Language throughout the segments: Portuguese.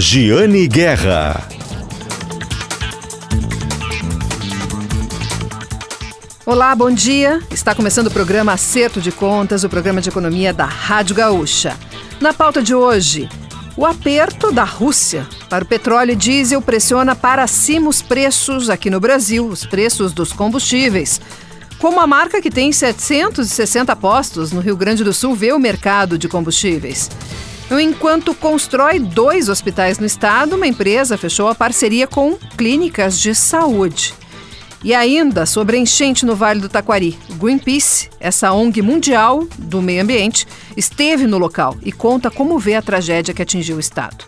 Giane Guerra. Olá, bom dia. Está começando o programa Acerto de Contas, o programa de economia da Rádio Gaúcha. Na pauta de hoje, o aperto da Rússia para o petróleo e diesel pressiona para cima os preços aqui no Brasil, os preços dos combustíveis. Como a marca que tem 760 postos no Rio Grande do Sul vê o mercado de combustíveis. Enquanto constrói dois hospitais no estado, uma empresa fechou a parceria com clínicas de saúde. E ainda sobre a enchente no Vale do Taquari. Greenpeace, essa ONG mundial do meio ambiente, esteve no local e conta como vê a tragédia que atingiu o estado.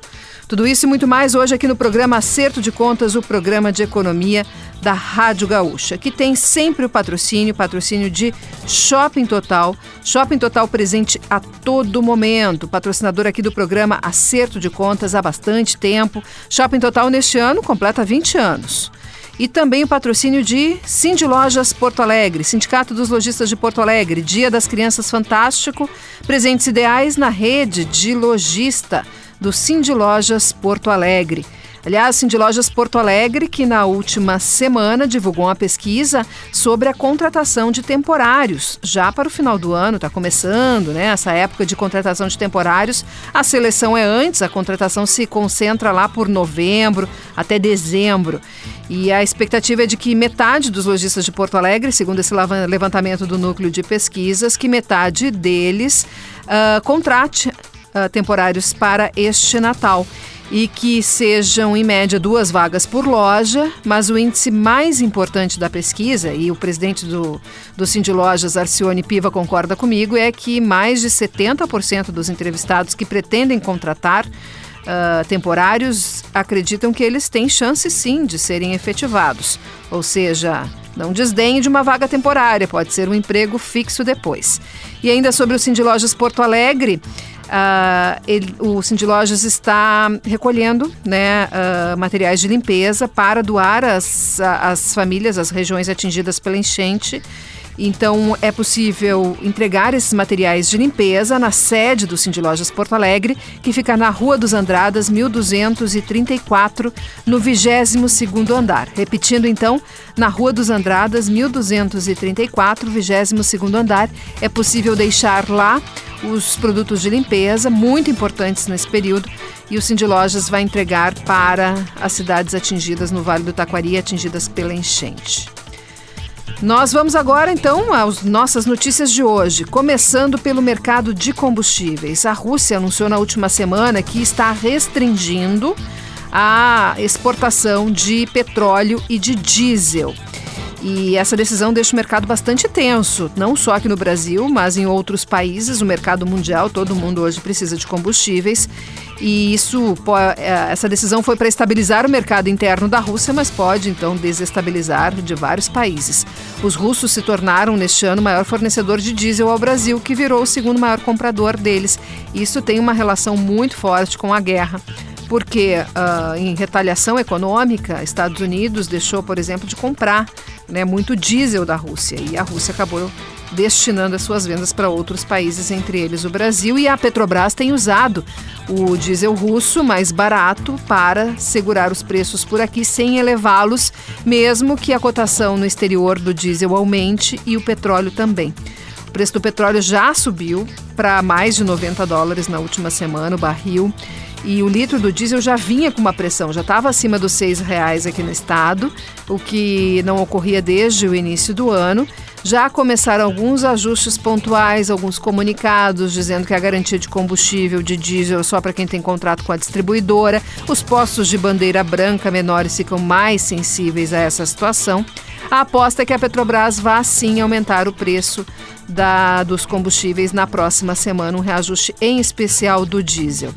Tudo isso e muito mais hoje aqui no programa Acerto de Contas, o programa de economia da Rádio Gaúcha, que tem sempre o patrocínio, patrocínio de Shopping Total. Shopping Total presente a todo momento, patrocinador aqui do programa Acerto de Contas há bastante tempo. Shopping Total neste ano completa 20 anos. E também o patrocínio de Cindy Lojas Porto Alegre, Sindicato dos Lojistas de Porto Alegre, Dia das Crianças Fantástico, presentes ideais na rede de lojista do Cindy Lojas Porto Alegre. Aliás, Cindy Lojas Porto Alegre, que na última semana divulgou uma pesquisa sobre a contratação de temporários. Já para o final do ano, está começando, né? Essa época de contratação de temporários. A seleção é antes, a contratação se concentra lá por novembro até dezembro. E a expectativa é de que metade dos lojistas de Porto Alegre, segundo esse levantamento do núcleo de pesquisas, que metade deles uh, contrate uh, temporários para este Natal e que sejam, em média, duas vagas por loja, mas o índice mais importante da pesquisa, e o presidente do, do Cindy Lojas, Arcione Piva, concorda comigo, é que mais de 70% dos entrevistados que pretendem contratar uh, temporários acreditam que eles têm chance sim de serem efetivados. Ou seja, não desdenhe de uma vaga temporária, pode ser um emprego fixo depois. E ainda sobre o Cindy Lojas Porto Alegre, Uh, ele, o Cindy Lojas está recolhendo né, uh, materiais de limpeza para doar às, famílias, às regiões atingidas pela enchente. Então, é possível entregar esses materiais de limpeza na sede do Cindy Lojas Porto Alegre, que fica na Rua dos Andradas, 1234, no 22º andar. Repetindo, então, na Rua dos Andradas, 1234, 22º andar, é possível deixar lá os produtos de limpeza, muito importantes nesse período, e o Cindy Lojas vai entregar para as cidades atingidas no Vale do Taquari, atingidas pela enchente. Nós vamos agora então às nossas notícias de hoje, começando pelo mercado de combustíveis. A Rússia anunciou na última semana que está restringindo a exportação de petróleo e de diesel. E essa decisão deixa o mercado bastante tenso, não só aqui no Brasil, mas em outros países, o mercado mundial, todo mundo hoje precisa de combustíveis. E isso, é, essa decisão foi para estabilizar o mercado interno da Rússia, mas pode então desestabilizar de vários países. Os russos se tornaram neste ano o maior fornecedor de diesel ao Brasil, que virou o segundo maior comprador deles. Isso tem uma relação muito forte com a guerra porque uh, em retaliação econômica, Estados Unidos deixou, por exemplo, de comprar né, muito diesel da Rússia e a Rússia acabou destinando as suas vendas para outros países, entre eles o Brasil. E a Petrobras tem usado o diesel russo mais barato para segurar os preços por aqui sem elevá-los, mesmo que a cotação no exterior do diesel aumente e o petróleo também. O preço do petróleo já subiu para mais de 90 dólares na última semana, o barril e o litro do diesel já vinha com uma pressão, já estava acima dos seis reais aqui no estado, o que não ocorria desde o início do ano. Já começaram alguns ajustes pontuais, alguns comunicados dizendo que a garantia de combustível de diesel é só para quem tem contrato com a distribuidora. Os postos de bandeira branca menores ficam mais sensíveis a essa situação. A aposta é que a Petrobras vá sim aumentar o preço da, dos combustíveis na próxima semana, um reajuste em especial do diesel.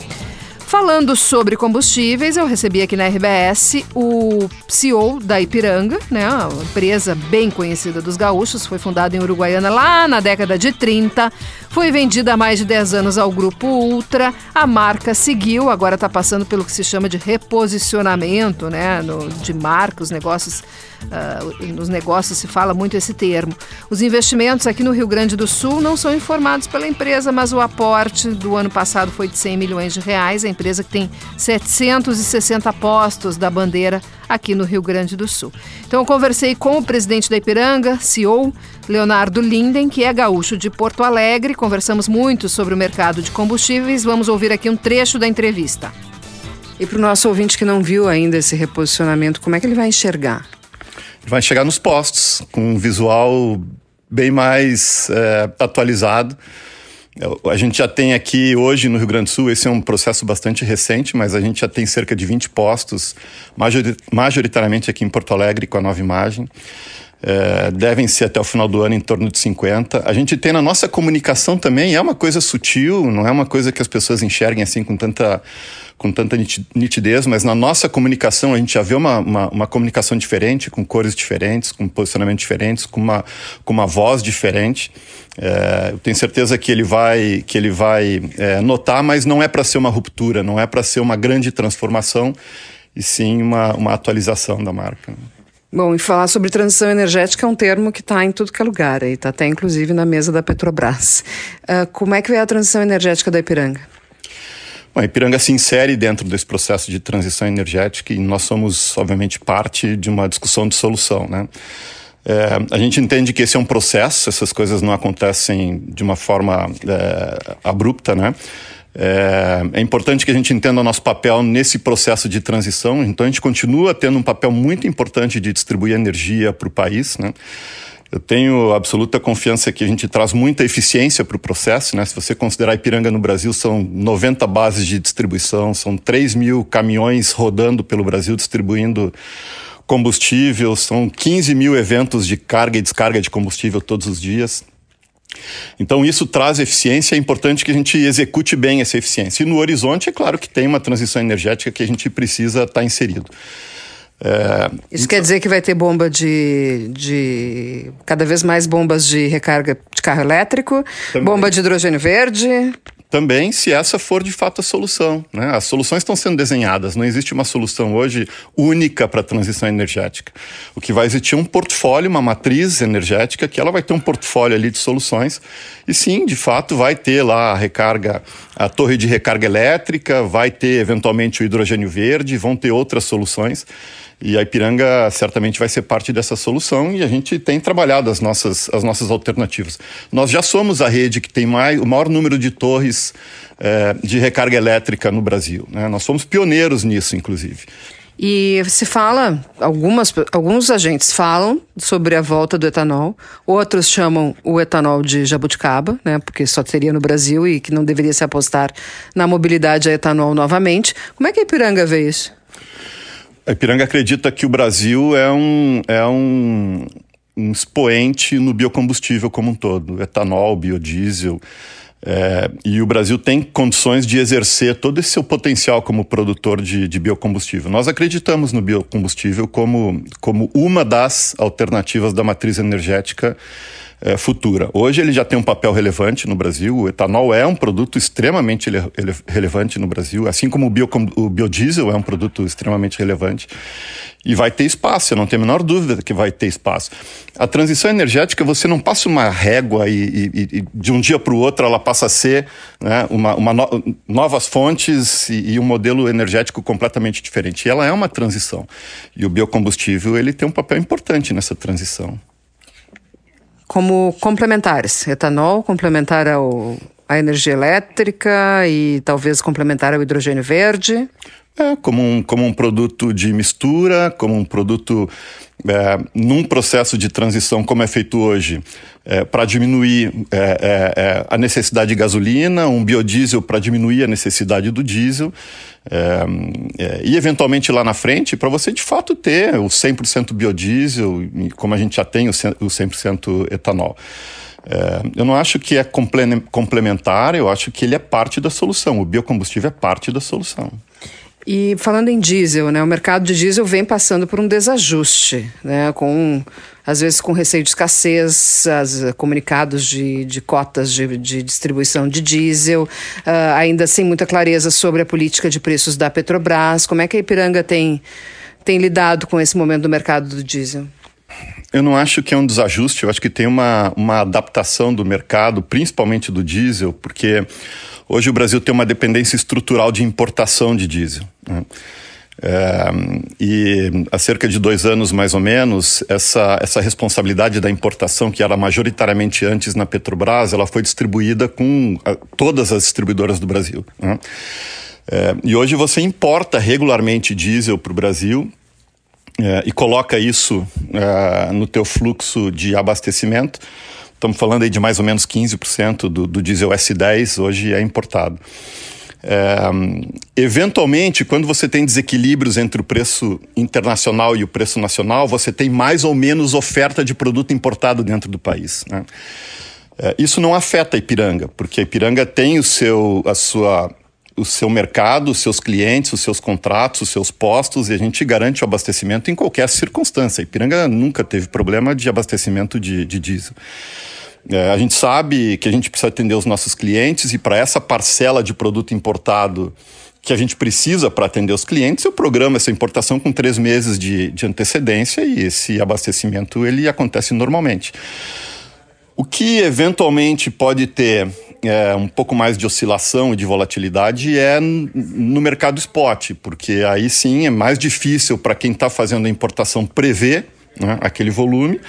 Falando sobre combustíveis, eu recebi aqui na RBS o CEO da Ipiranga, né, uma empresa bem conhecida dos gaúchos, foi fundada em Uruguaiana lá na década de 30, Foi vendida há mais de 10 anos ao grupo Ultra. A marca seguiu, agora está passando pelo que se chama de reposicionamento né, no, de marca, os negócios Uh, nos negócios se fala muito esse termo. Os investimentos aqui no Rio Grande do Sul não são informados pela empresa, mas o aporte do ano passado foi de 100 milhões de reais. A empresa que tem 760 postos da bandeira aqui no Rio Grande do Sul. Então eu conversei com o presidente da Ipiranga, CEO, Leonardo Linden, que é gaúcho de Porto Alegre. Conversamos muito sobre o mercado de combustíveis. Vamos ouvir aqui um trecho da entrevista. E para o nosso ouvinte que não viu ainda esse reposicionamento, como é que ele vai enxergar? vai chegar nos postos com um visual bem mais é, atualizado. A gente já tem aqui hoje no Rio Grande do Sul, esse é um processo bastante recente, mas a gente já tem cerca de 20 postos, majoritariamente aqui em Porto Alegre, com a nova imagem. É, devem ser até o final do ano em torno de 50. A gente tem na nossa comunicação também, é uma coisa sutil, não é uma coisa que as pessoas enxerguem assim com tanta, com tanta nitidez, mas na nossa comunicação a gente já vê uma, uma, uma comunicação diferente, com cores diferentes, com posicionamentos diferentes, com uma, com uma voz diferente. É, eu tenho certeza que ele vai, que ele vai é, notar, mas não é para ser uma ruptura, não é para ser uma grande transformação, e sim uma, uma atualização da marca. Bom, e falar sobre transição energética é um termo que está em tudo que é lugar, está até inclusive na mesa da Petrobras. Uh, como é que vem a transição energética da Ipiranga? Bom, a Ipiranga se insere dentro desse processo de transição energética e nós somos, obviamente, parte de uma discussão de solução, né? É, a gente entende que esse é um processo, essas coisas não acontecem de uma forma é, abrupta, né? É, é, importante que a gente entenda o nosso papel nesse processo de transição. Então, a gente continua tendo um papel muito importante de distribuir energia para o país. Né? Eu tenho absoluta confiança que a gente traz muita eficiência para o processo. Né? Se você considerar Ipiranga no Brasil, são 90 bases de distribuição, são 3 mil caminhões rodando pelo Brasil distribuindo combustível, são 15 mil eventos de carga e descarga de combustível todos os dias. Então, isso traz eficiência, é importante que a gente execute bem essa eficiência. E no horizonte, é claro que tem uma transição energética que a gente precisa estar tá inserido. É, isso quer dizer que vai ter bomba de, de. cada vez mais bombas de recarga de carro elétrico, Também. bomba de hidrogênio verde também se essa for de fato a solução. Né? As soluções estão sendo desenhadas, não existe uma solução hoje única para a transição energética. O que vai existir é um portfólio, uma matriz energética, que ela vai ter um portfólio ali de soluções, e sim, de fato, vai ter lá a recarga, a torre de recarga elétrica, vai ter eventualmente o hidrogênio verde, vão ter outras soluções. E a Ipiranga certamente vai ser parte dessa solução e a gente tem trabalhado as nossas, as nossas alternativas. Nós já somos a rede que tem mais, o maior número de torres é, de recarga elétrica no Brasil. Né? Nós somos pioneiros nisso, inclusive. E se fala, algumas, alguns agentes falam sobre a volta do etanol, outros chamam o etanol de jabuticaba, né, porque só teria no Brasil e que não deveria se apostar na mobilidade a etanol novamente. Como é que a Ipiranga vê isso? A Ipiranga acredita que o Brasil é um, é um, um expoente no biocombustível como um todo, etanol, biodiesel. É, e o Brasil tem condições de exercer todo esse seu potencial como produtor de, de biocombustível. Nós acreditamos no biocombustível como, como uma das alternativas da matriz energética é, futura. Hoje ele já tem um papel relevante no Brasil. O etanol é um produto extremamente ele, ele, relevante no Brasil, assim como o, bio, o biodiesel é um produto extremamente relevante. E vai ter espaço, eu não tenho a menor dúvida que vai ter espaço. A transição energética, você não passa uma régua e, e, e de um dia para o outro ela passa a ser né, uma, uma no, novas fontes e, e, um modelo energético completamente diferente. E ela é uma transição. E o biocombustível ele tem um papel importante nessa transição como complementares. Etanol complementar ao, à energia elétrica e talvez complementar ao hidrogênio verde. É, como um, como um produto de mistura, como um produto é, num processo de transição como é feito hoje, é, para diminuir é, é, é, a necessidade de gasolina, um biodiesel para diminuir a necessidade do diesel, é, e eventualmente lá na frente, para você de fato ter o 100% biodiesel, como a gente já tem o 100% etanol. eu não acho que é complementar, eu acho que ele é parte da solução. O biocombustível é parte da solução. E falando em diesel, né, o mercado de diesel vem passando por um desajuste, né, com às vezes com receio de escassez, as, comunicados de, de cotas de, de, distribuição de diesel, uh, ainda sem muita clareza sobre a política de preços da Petrobras. Como é que a Ipiranga tem, tem lidado com esse momento do mercado do diesel? Eu não acho que é um desajuste, eu acho que tem uma, uma adaptação do mercado, principalmente do diesel, porque hoje o Brasil tem uma dependência estrutural de importação de diesel. Né? É, e há cerca de dois anos, mais ou menos, essa, essa responsabilidade da importação, que era majoritariamente antes na Petrobras, ela foi distribuída com a, todas as distribuidoras do Brasil. Né? É, e hoje você importa regularmente diesel para o Brasil é, e coloca isso é, no teu fluxo de abastecimento, estamos falando aí de mais ou menos 15% do, do diesel S10 hoje é importado. É, eventualmente, quando você tem desequilíbrios entre o preço internacional e o preço nacional, você tem mais ou menos oferta de produto importado dentro do país. Né? É, isso não afeta a Ipiranga, porque a Ipiranga tem o seu, a sua o seu mercado, os seus clientes, os seus contratos, os seus postos e a gente garante o abastecimento em qualquer circunstância. Ipiranga nunca teve problema de abastecimento de, de diesel. É, a gente sabe que a gente precisa atender os nossos clientes e para essa parcela de produto importado que a gente precisa para atender os clientes, eu programo essa importação com três meses de, de antecedência e esse abastecimento ele acontece normalmente. O que eventualmente pode ter é, um pouco mais de oscilação e de volatilidade é no mercado spot, porque aí sim é mais difícil para quem está fazendo a importação prever né, aquele volume.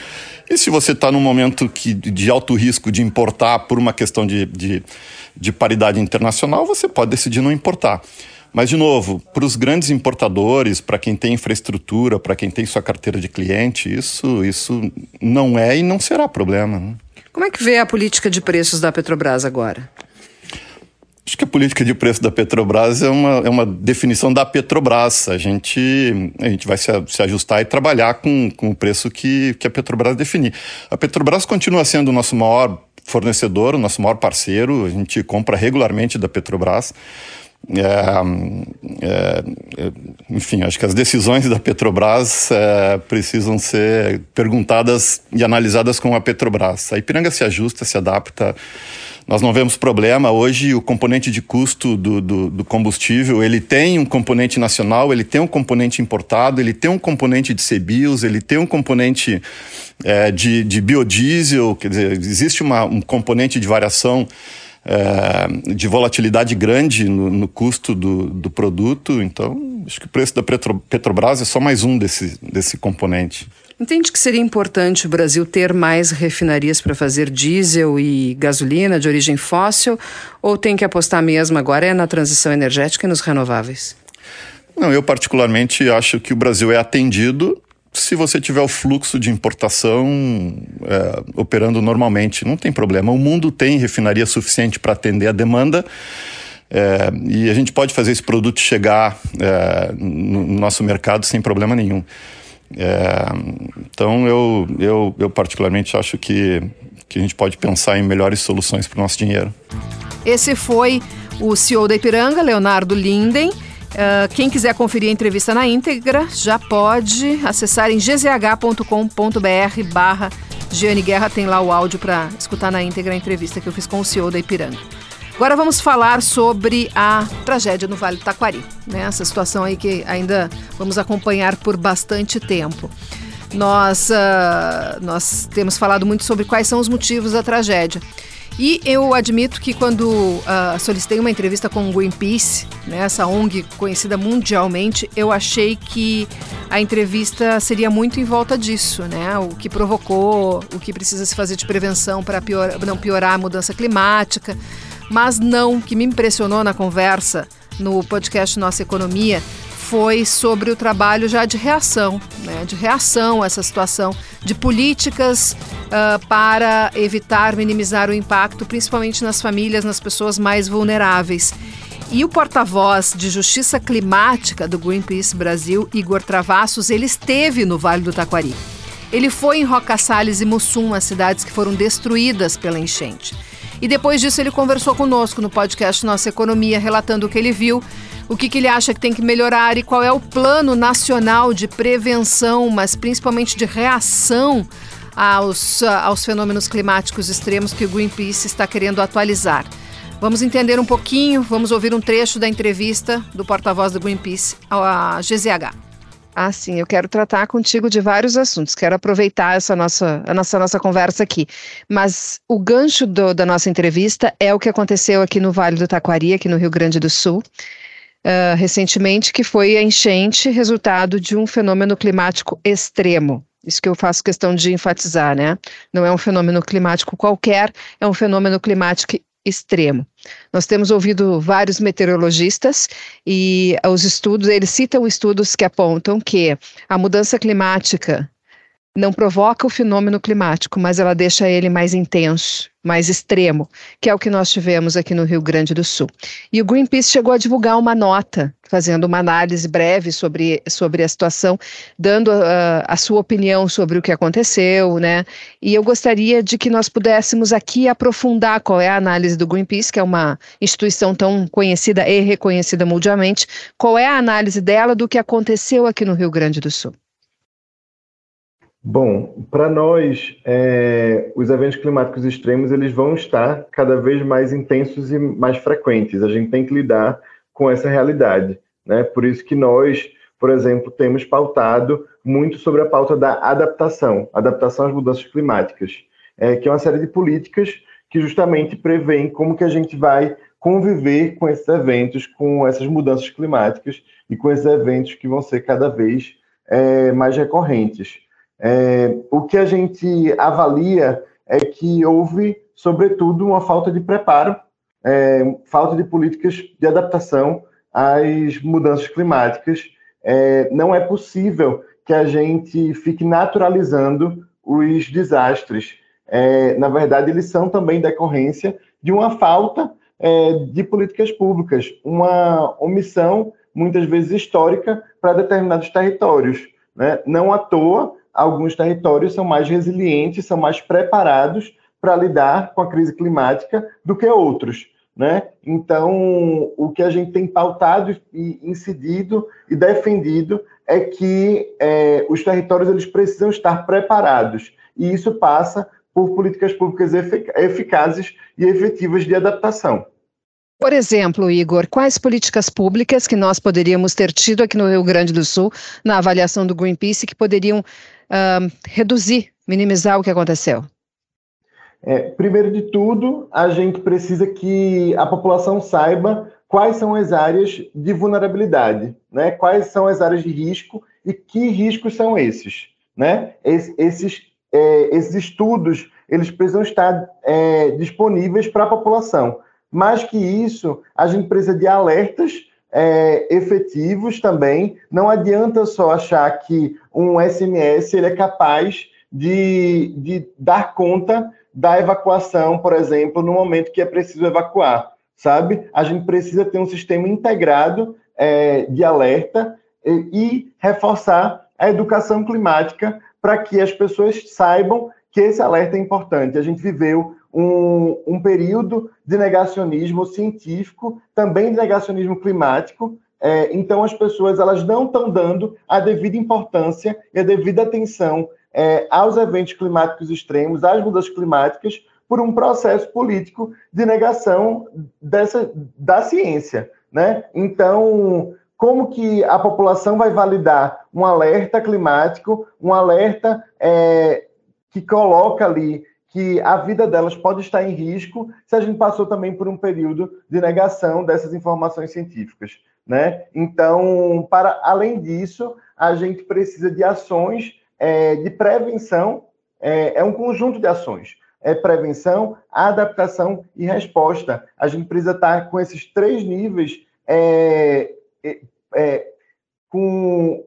E se você está num momento que, de alto risco de importar por uma questão de, de, de paridade internacional, você pode decidir não importar. Mas, de novo, para os grandes importadores, para quem tem infraestrutura, para quem tem sua carteira de cliente, isso, isso não é e não será problema. Né? Como é que vê a política de preços da Petrobras agora? Acho que a política de preço da Petrobras é uma, é uma definição da Petrobras. A gente, a gente vai se, se ajustar e trabalhar com, com o preço que, que a Petrobras definir. A Petrobras continua sendo o nosso maior fornecedor, o nosso maior parceiro. A gente compra regularmente da Petrobras. É, é, é enfim, acho que as decisões da Petrobras é, precisam ser perguntadas e analisadas com a Petrobras. A Ipiranga se ajusta, se adapta. Nós não vemos problema. Hoje, o componente de custo do, do, do, combustível, ele tem um componente nacional, ele tem um componente importado, ele tem um componente de CBIOS, ele tem um componente é, de, de biodiesel, quer dizer, existe uma, um componente de variação é, de volatilidade grande no, no custo do, do, produto. Então, acho que o preço da Petro, Petrobras é só mais um desse, desse componente. Entende que seria importante o Brasil ter mais refinarias para fazer diesel e gasolina de origem fóssil? Ou tem que apostar mesmo agora é na transição energética e nos renováveis? Não, eu particularmente acho que o Brasil é atendido se você tiver o fluxo de importação é, operando normalmente, não tem problema. O mundo tem refinaria suficiente para atender a demanda. É, e a gente pode fazer esse produto chegar é, no nosso mercado sem problema nenhum. É, então eu, eu, eu particularmente acho que, que a gente pode pensar em melhores soluções para o nosso dinheiro. Esse foi o CEO da Ipiranga, Leonardo Linden. Uh, quem quiser conferir a entrevista na íntegra já pode acessar em gzh.com.br barra Giane Guerra, tem lá o áudio para escutar na íntegra a entrevista que eu fiz com o CEO da Ipiranga. Agora vamos falar sobre a tragédia no Vale do Taquari, né? essa situação aí que ainda vamos acompanhar por bastante tempo. Nós, uh, nós temos falado muito sobre quais são os motivos da tragédia. E eu admito que quando uh, solicitei uma entrevista com o Greenpeace, né, essa ONG conhecida mundialmente, eu achei que a entrevista seria muito em volta disso, né? O que provocou, o que precisa se fazer de prevenção para pior, não piorar a mudança climática. Mas não, o que me impressionou na conversa no podcast Nossa Economia foi sobre o trabalho já de reação, né, de reação a essa situação, de políticas uh, para evitar, minimizar o impacto, principalmente nas famílias, nas pessoas mais vulneráveis. E o porta-voz de Justiça Climática do Greenpeace Brasil, Igor Travassos, ele esteve no Vale do Taquari. Ele foi em Roca Salles e Mussum, as cidades que foram destruídas pela enchente. E depois disso ele conversou conosco no podcast Nossa Economia, relatando o que ele viu, o que, que ele acha que tem que melhorar e qual é o plano nacional de prevenção, mas principalmente de reação aos, aos fenômenos climáticos extremos que o Greenpeace está querendo atualizar. Vamos entender um pouquinho, vamos ouvir um trecho da entrevista do porta-voz do Greenpeace, a GZH. Ah, sim, eu quero tratar contigo de vários assuntos, quero aproveitar essa nossa, a nossa, nossa conversa aqui. Mas o gancho do, da nossa entrevista é o que aconteceu aqui no Vale do Taquari, aqui no Rio Grande do Sul, uh, recentemente, que foi a enchente resultado de um fenômeno climático extremo. Isso que eu faço questão de enfatizar, né? Não é um fenômeno climático qualquer, é um fenômeno climático extremo. Nós temos ouvido vários meteorologistas e os estudos, eles citam estudos que apontam que a mudança climática não provoca o fenômeno climático, mas ela deixa ele mais intenso, mais extremo, que é o que nós tivemos aqui no Rio Grande do Sul. E o Greenpeace chegou a divulgar uma nota, fazendo uma análise breve sobre, sobre a situação, dando ah, a sua opinião sobre o que aconteceu, né? E eu gostaria de que nós pudéssemos aqui aprofundar qual é a análise do Greenpeace, que é uma instituição tão conhecida e reconhecida mundialmente, qual é a análise dela do que aconteceu aqui no Rio Grande do Sul. Bom, para nós, é, os eventos climáticos extremos eles vão estar cada vez mais intensos e mais frequentes. A gente tem que lidar com essa realidade, né? Por isso que nós, por exemplo, temos pautado muito sobre a pauta da adaptação, adaptação às mudanças climáticas, é, que é uma série de políticas que justamente prevêem como que a gente vai conviver com esses eventos, com essas mudanças climáticas e com esses eventos que vão ser cada vez é, mais recorrentes. É, o que a gente avalia é que houve, sobretudo, uma falta de preparo, é, falta de políticas de adaptação às mudanças climáticas. É, não é possível que a gente fique naturalizando os desastres. É, na verdade, eles são também decorrência de uma falta é, de políticas públicas, uma omissão, muitas vezes histórica, para determinados territórios. Né? Não à toa, alguns territórios são mais resilientes, são mais preparados para lidar com a crise climática do que outros. Né? Então, o que a gente tem pautado e incidido e defendido é que é, os territórios eles precisam estar preparados e isso passa por políticas públicas eficazes e efetivas de adaptação. Por exemplo, Igor, quais políticas públicas que nós poderíamos ter tido aqui no Rio Grande do Sul, na avaliação do Greenpeace, que poderiam uh, reduzir, minimizar o que aconteceu? É, primeiro de tudo, a gente precisa que a população saiba quais são as áreas de vulnerabilidade, né? quais são as áreas de risco e que riscos são esses. Né? esses, é, esses estudos eles precisam estar é, disponíveis para a população. Mais que isso, a gente precisa de alertas é, efetivos também. Não adianta só achar que um SMS ele é capaz de, de dar conta da evacuação, por exemplo, no momento que é preciso evacuar, sabe? A gente precisa ter um sistema integrado é, de alerta e, e reforçar a educação climática para que as pessoas saibam que esse alerta é importante. A gente viveu um, um período de negacionismo científico, também de negacionismo climático. É, então, as pessoas elas não estão dando a devida importância e a devida atenção é, aos eventos climáticos extremos, às mudanças climáticas, por um processo político de negação dessa, da ciência. Né? Então, como que a população vai validar um alerta climático, um alerta é, que coloca ali que a vida delas pode estar em risco se a gente passou também por um período de negação dessas informações científicas, né? Então, para além disso, a gente precisa de ações é, de prevenção, é, é um conjunto de ações. É prevenção, adaptação e resposta. A gente precisa estar com esses três níveis é, é, é com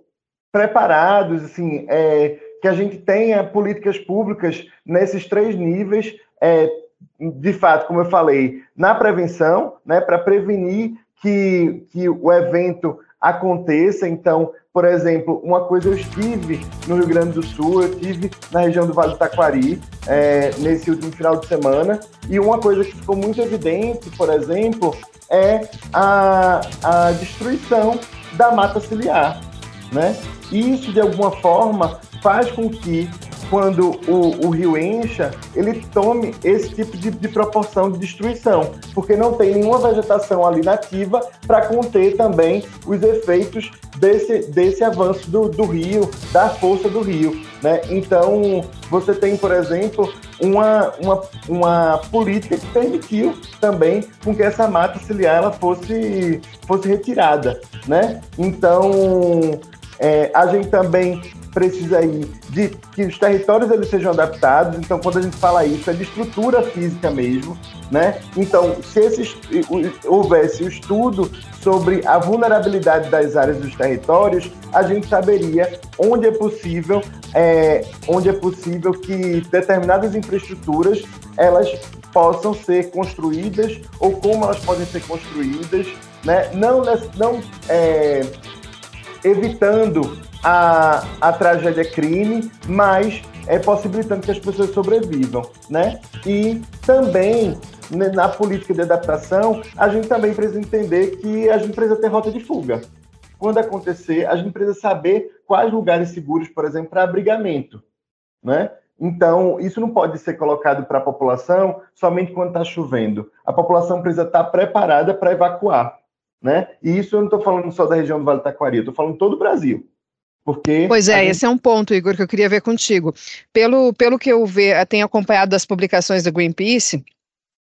preparados, assim, é, que a gente tenha políticas públicas nesses três níveis, é, de fato, como eu falei, na prevenção, né, para prevenir que, que o evento aconteça. Então, por exemplo, uma coisa eu estive no Rio Grande do Sul, eu estive na região do Vale do Taquari é, nesse último final de semana, e uma coisa que ficou muito evidente, por exemplo, é a, a destruição da mata ciliar, né? E isso, de alguma forma, faz com que quando o, o, rio encha, ele tome esse tipo de, de, proporção de destruição, porque não tem nenhuma vegetação ali nativa para conter também os efeitos desse, desse avanço do, do rio, da força do rio. Né? Então, você tem, por exemplo, uma, uma, uma política que permitiu também com que essa mata ciliar ela fosse, fosse retirada. Né? Então, é, a gente também precisa aí de que os territórios eles sejam adaptados. Então, quando a gente fala isso, é de estrutura física mesmo, né? Então, se esse, houvesse o estudo sobre a vulnerabilidade das áreas dos territórios, a gente saberia onde é possível, é, onde é possível que determinadas infraestruturas elas possam ser construídas ou como elas podem ser construídas, né? Não, não é, evitando a, a tragédia crime, mas é, possibilitando que as pessoas sobrevivam, né? E também né, na política de adaptação, a gente também precisa entender que a gente precisa ter rota de fuga. Quando acontecer, a gente precisa saber quais lugares seguros, por exemplo, para abrigamento, né? Então, isso não pode ser colocado para a população somente quando está chovendo. A população precisa estar tá preparada para evacuar, né? E isso eu não estou falando só da região do Vale do Taquari, eu estou falando todo o Brasil. Porque pois é, gente... esse é um ponto, Igor, que eu queria ver contigo. Pelo, pelo que eu ve, tenho acompanhado das publicações da Greenpeace,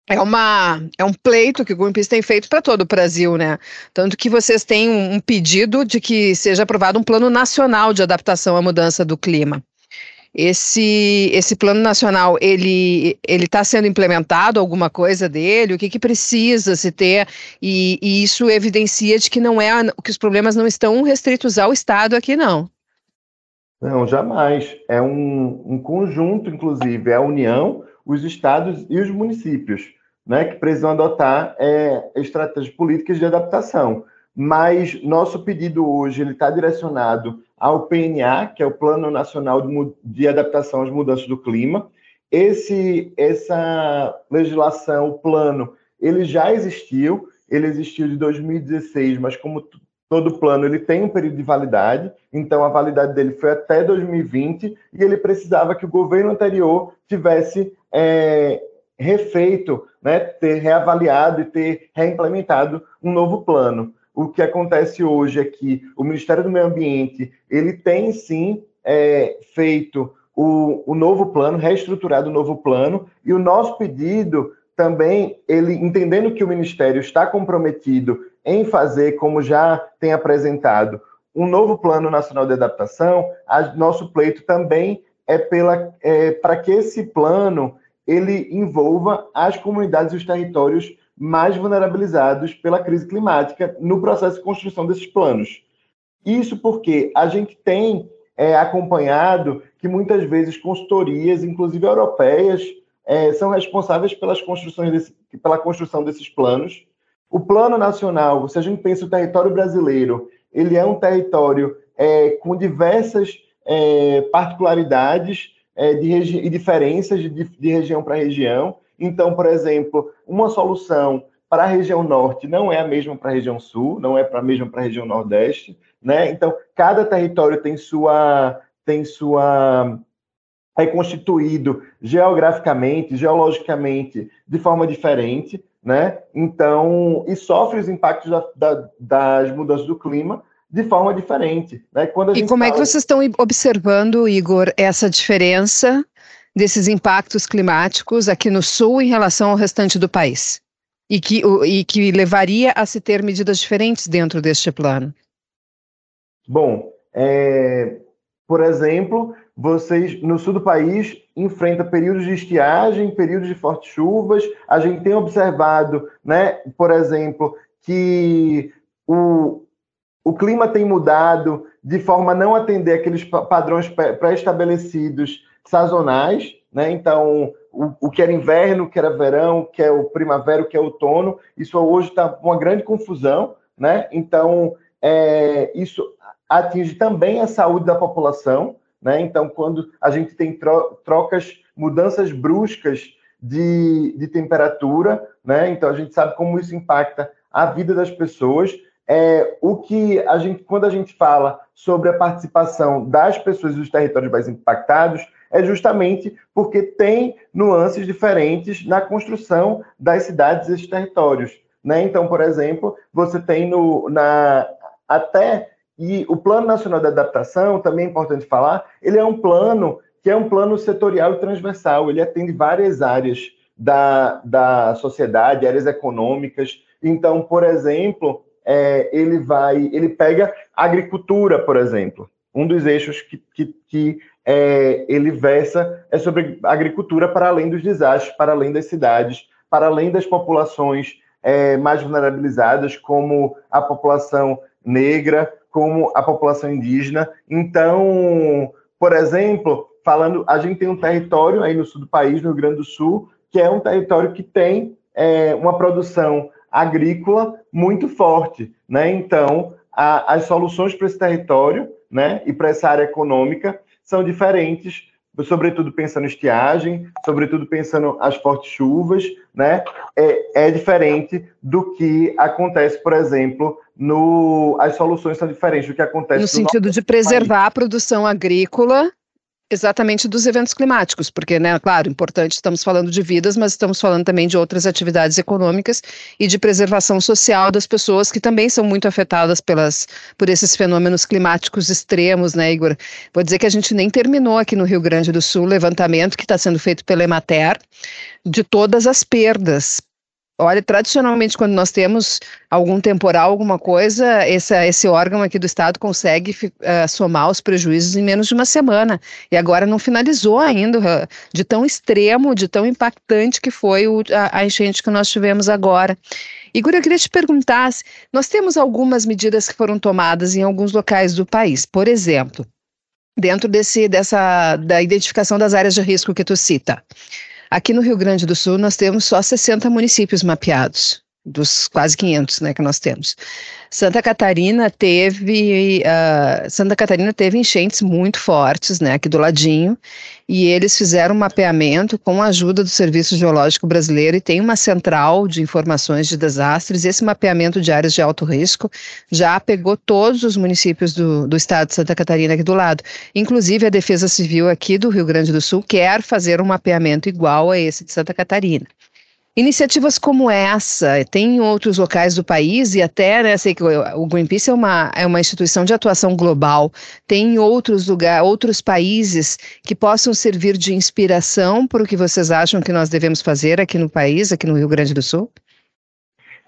é, uma, é um pleito que o Greenpeace tem feito para todo o Brasil, né? Tanto que vocês têm um, um pedido de que seja aprovado um plano nacional de adaptação à mudança do clima. Esse, esse plano nacional, ele está sendo implementado, alguma coisa dele? O que, que precisa se ter? E, e, isso evidencia de que não é que os problemas não estão restritos ao Estado aqui, não. Não, jamais. É um, um conjunto, inclusive, é a União, os estados e os municípios, né, que precisam adotar é, estratégias políticas de adaptação. Mas nosso pedido hoje ele está direcionado ao PNA, que é o Plano Nacional de, Adaptação às Mudanças do Clima. Esse, essa legislação, o plano, ele já existiu, ele existiu de 2016, mas como todo plano, ele tem um período de validade, então a validade dele foi até 2020, e ele precisava que o governo anterior tivesse é, refeito, né, ter reavaliado e ter reimplementado um novo plano o que acontece hoje é que o Ministério do Meio Ambiente ele tem sim é, feito o, o novo plano, reestruturado o novo plano, e o nosso pedido também, ele entendendo que o Ministério está comprometido em fazer, como já tem apresentado, um novo Plano Nacional de Adaptação, a, nosso pleito também é, é para que esse plano ele envolva as comunidades e os territórios mais vulnerabilizados pela crise climática no processo de construção desses planos. Isso porque a gente tem é, acompanhado que muitas vezes consultorias, inclusive europeias, é, são responsáveis pelas construções desse, pela construção desses planos. O plano nacional, se a gente pensa o território brasileiro, ele é um território é, com diversas é, particularidades é, de e diferenças de, de região para região. Então, por exemplo, uma solução para a região norte não é a mesma para a região sul, não é a mesma para a região nordeste, né? Então, cada território tem sua tem sua é constituído geograficamente, geologicamente, de forma diferente, né? Então, e sofre os impactos da, da, das mudanças do clima de forma diferente. Né? Quando e como fala... é que vocês estão observando, Igor, essa diferença desses impactos climáticos aqui no sul em relação ao restante do país? E que, e que levaria a se ter medidas diferentes dentro deste plano? Bom, é, por exemplo, vocês no sul do país enfrenta períodos de estiagem, períodos de fortes chuvas. A gente tem observado, né, por exemplo, que o, o clima tem mudado de forma a não atender aqueles padrões pré-estabelecidos sazonais, né? Então, o, o, que era inverno, o que era verão, o que é o primavera, o que é outono, isso hoje está uma grande confusão, né? Então, é, isso atinge também a saúde da população, né? Então, quando a gente tem trocas, mudanças bruscas de, de temperatura, né? Então, a gente sabe como isso impacta a vida das pessoas. É, o que a gente, quando a gente fala sobre a participação das pessoas dos territórios mais impactados, é justamente porque tem nuances diferentes na construção das cidades e desses territórios. Né? Então, por exemplo, você tem no, na, até e o Plano Nacional de Adaptação, também é importante falar, ele é um plano que é um plano setorial e transversal, ele atende várias áreas da, da sociedade, áreas econômicas. Então, por exemplo, é, ele vai, ele pega agricultura, por exemplo. Um dos eixos que, que, que é, ele versa é sobre agricultura para além dos desastres, para além das cidades, para além das populações é, mais vulnerabilizadas, como a população negra, como a população indígena. Então, por exemplo, falando, a gente tem um território aí no sul do país, no Rio Grande do Sul, que é um território que tem é, uma produção agrícola muito forte, né? Então, a, as soluções para esse território, né, e para essa área econômica são diferentes, sobretudo pensando em estiagem, sobretudo pensando as fortes chuvas, né? É, é diferente do que acontece, por exemplo, no as soluções são diferentes do que acontece no, no sentido de preservar país. a produção agrícola exatamente dos eventos climáticos, porque, né, claro, importante, estamos falando de vidas, mas estamos falando também de outras atividades econômicas e de preservação social das pessoas que também são muito afetadas pelas, por esses fenômenos climáticos extremos, né, Igor? Vou dizer que a gente nem terminou aqui no Rio Grande do Sul o levantamento que está sendo feito pela Emater de todas as perdas Olha, tradicionalmente, quando nós temos algum temporal, alguma coisa, esse, esse órgão aqui do Estado consegue uh, somar os prejuízos em menos de uma semana. E agora não finalizou ainda, de tão extremo, de tão impactante que foi o, a, a enchente que nós tivemos agora. Igor, eu queria te perguntar: nós temos algumas medidas que foram tomadas em alguns locais do país. Por exemplo, dentro desse, dessa, da identificação das áreas de risco que tu cita. Aqui no Rio Grande do Sul, nós temos só 60 municípios mapeados, dos quase 500 né, que nós temos. Santa Catarina teve uh, Santa Catarina teve enchentes muito fortes, né, aqui do ladinho, e eles fizeram um mapeamento com a ajuda do Serviço Geológico Brasileiro e tem uma central de informações de desastres. Esse mapeamento de áreas de alto risco já pegou todos os municípios do, do estado de Santa Catarina aqui do lado. Inclusive a Defesa Civil aqui do Rio Grande do Sul quer fazer um mapeamento igual a esse de Santa Catarina. Iniciativas como essa tem em outros locais do país e até, né, sei que o Greenpeace é uma, é uma instituição de atuação global, tem em outros lugares, outros países que possam servir de inspiração para o que vocês acham que nós devemos fazer aqui no país, aqui no Rio Grande do Sul?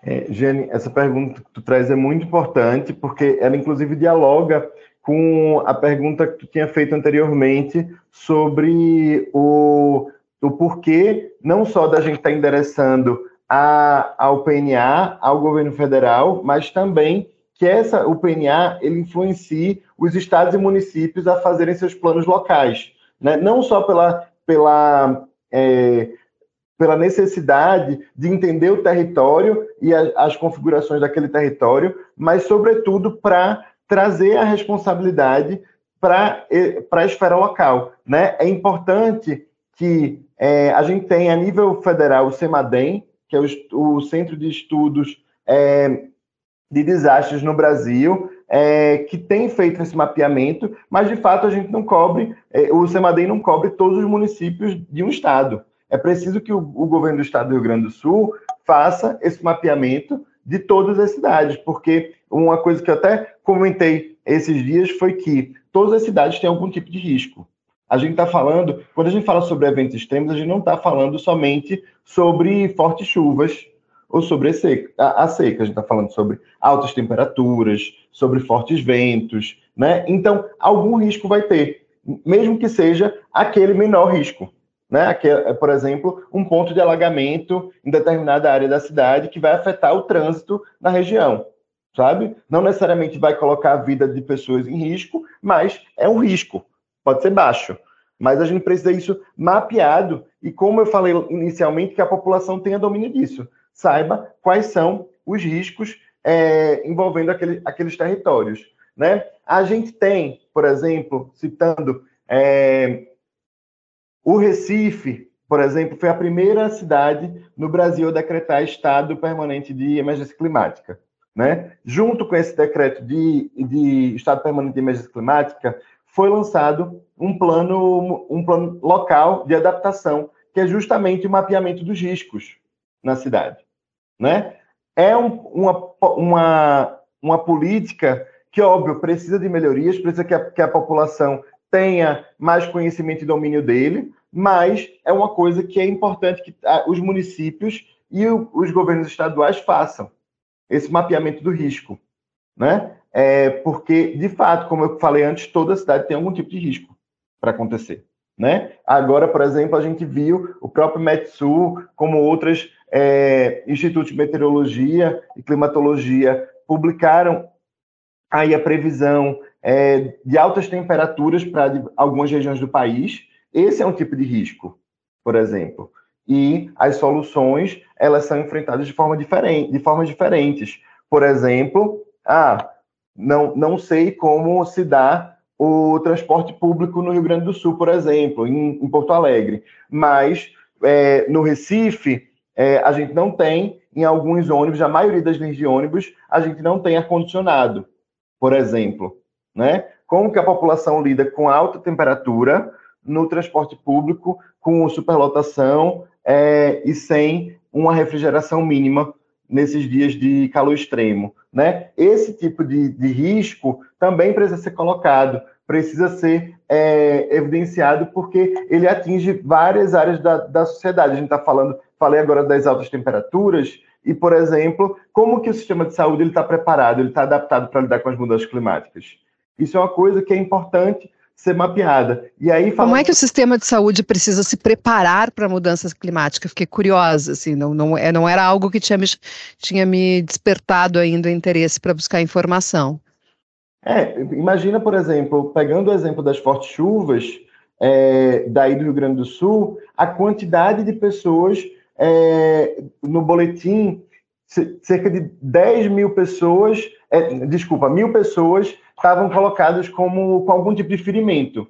É, Jenny, essa pergunta que tu traz é muito importante, porque ela inclusive dialoga com a pergunta que tu tinha feito anteriormente sobre o o porquê não só da gente estar tá endereçando a, ao PNA, ao governo federal, mas também que essa, o PNA ele influencie os estados e municípios a fazerem seus planos locais. Né? Não só pela, pela, é, pela necessidade de entender o território e a, as configurações daquele território, mas, sobretudo, para trazer a responsabilidade para a esfera local. Né? É importante que é, a gente tem a nível federal o CEMADEM, que é o, o Centro de Estudos é, de Desastres no Brasil, é, que tem feito esse mapeamento, mas de fato a gente não cobre, é, o CEMADEM não cobre todos os municípios de um estado. É preciso que o, o governo do estado do Rio Grande do Sul faça esse mapeamento de todas as cidades, porque uma coisa que eu até comentei esses dias foi que todas as cidades têm algum tipo de risco. A gente está falando, quando a gente fala sobre eventos extremos, a gente não está falando somente sobre fortes chuvas ou sobre a seca. A, a seca. A gente está falando sobre altas temperaturas, sobre fortes ventos, né? Então, algum risco vai ter, mesmo que seja aquele menor risco. Né? Aquele, por exemplo, um ponto de alagamento em determinada área da cidade que vai afetar o trânsito na região, sabe? Não necessariamente vai colocar a vida de pessoas em risco, mas é um risco pode ser baixo, mas a gente precisa isso mapeado e como eu falei inicialmente, que a população tenha domínio disso, saiba quais são os riscos é, envolvendo aquele, aqueles territórios. Né? A gente tem, por exemplo, citando é, o Recife, por exemplo, foi a primeira cidade no Brasil a decretar estado permanente de emergência climática. Né? Junto com esse decreto de, de estado permanente de emergência climática, foi lançado um plano, um plano local de adaptação, que é justamente o mapeamento dos riscos na cidade. Né? É um, uma, uma, uma política que, óbvio, precisa de melhorias, precisa que a, que a população tenha mais conhecimento e domínio dele, mas é uma coisa que é importante que os municípios e os governos estaduais façam esse mapeamento do risco, né? É porque, de fato, como eu falei antes, toda cidade tem algum tipo de risco para acontecer, né? Agora, por exemplo, a gente viu o próprio Metsul, como outros é, institutos de meteorologia e climatologia publicaram aí a previsão é, de altas temperaturas para algumas regiões do país. Esse é um tipo de risco, por exemplo. E as soluções elas são enfrentadas de forma diferente, de formas diferentes. Por exemplo, ah, não, não sei como se dá o transporte público no Rio Grande do Sul, por exemplo, em, em Porto Alegre, mas é, no Recife é, a gente não tem, em alguns ônibus, a maioria das linhas de ônibus, a gente não tem ar-condicionado, por exemplo né? Como que a população lida com alta temperatura no transporte público, com superlotação é, e sem uma refrigeração mínima nesses dias de calor extremo, né? Esse tipo de, de risco também precisa ser colocado, precisa ser é, evidenciado porque ele atinge várias áreas da, da sociedade. A gente está falando, falei agora das altas temperaturas e, por exemplo, como que o sistema de saúde está preparado, ele está adaptado para lidar com as mudanças climáticas. Isso é uma coisa que é importante ser mapeada. E aí Como é que o sistema de saúde precisa se preparar para mudanças climáticas? Fiquei curiosa, assim, não, não, é, não era algo que tinha me, tinha me despertado ainda o interesse para buscar informação. É, imagina, por exemplo, pegando o exemplo das fortes chuvas é, daí do Rio Grande do Sul, a quantidade de pessoas é, no boletim, cerca de 10 mil pessoas, é, desculpa, mil pessoas estavam colocados como com algum tipo de ferimento,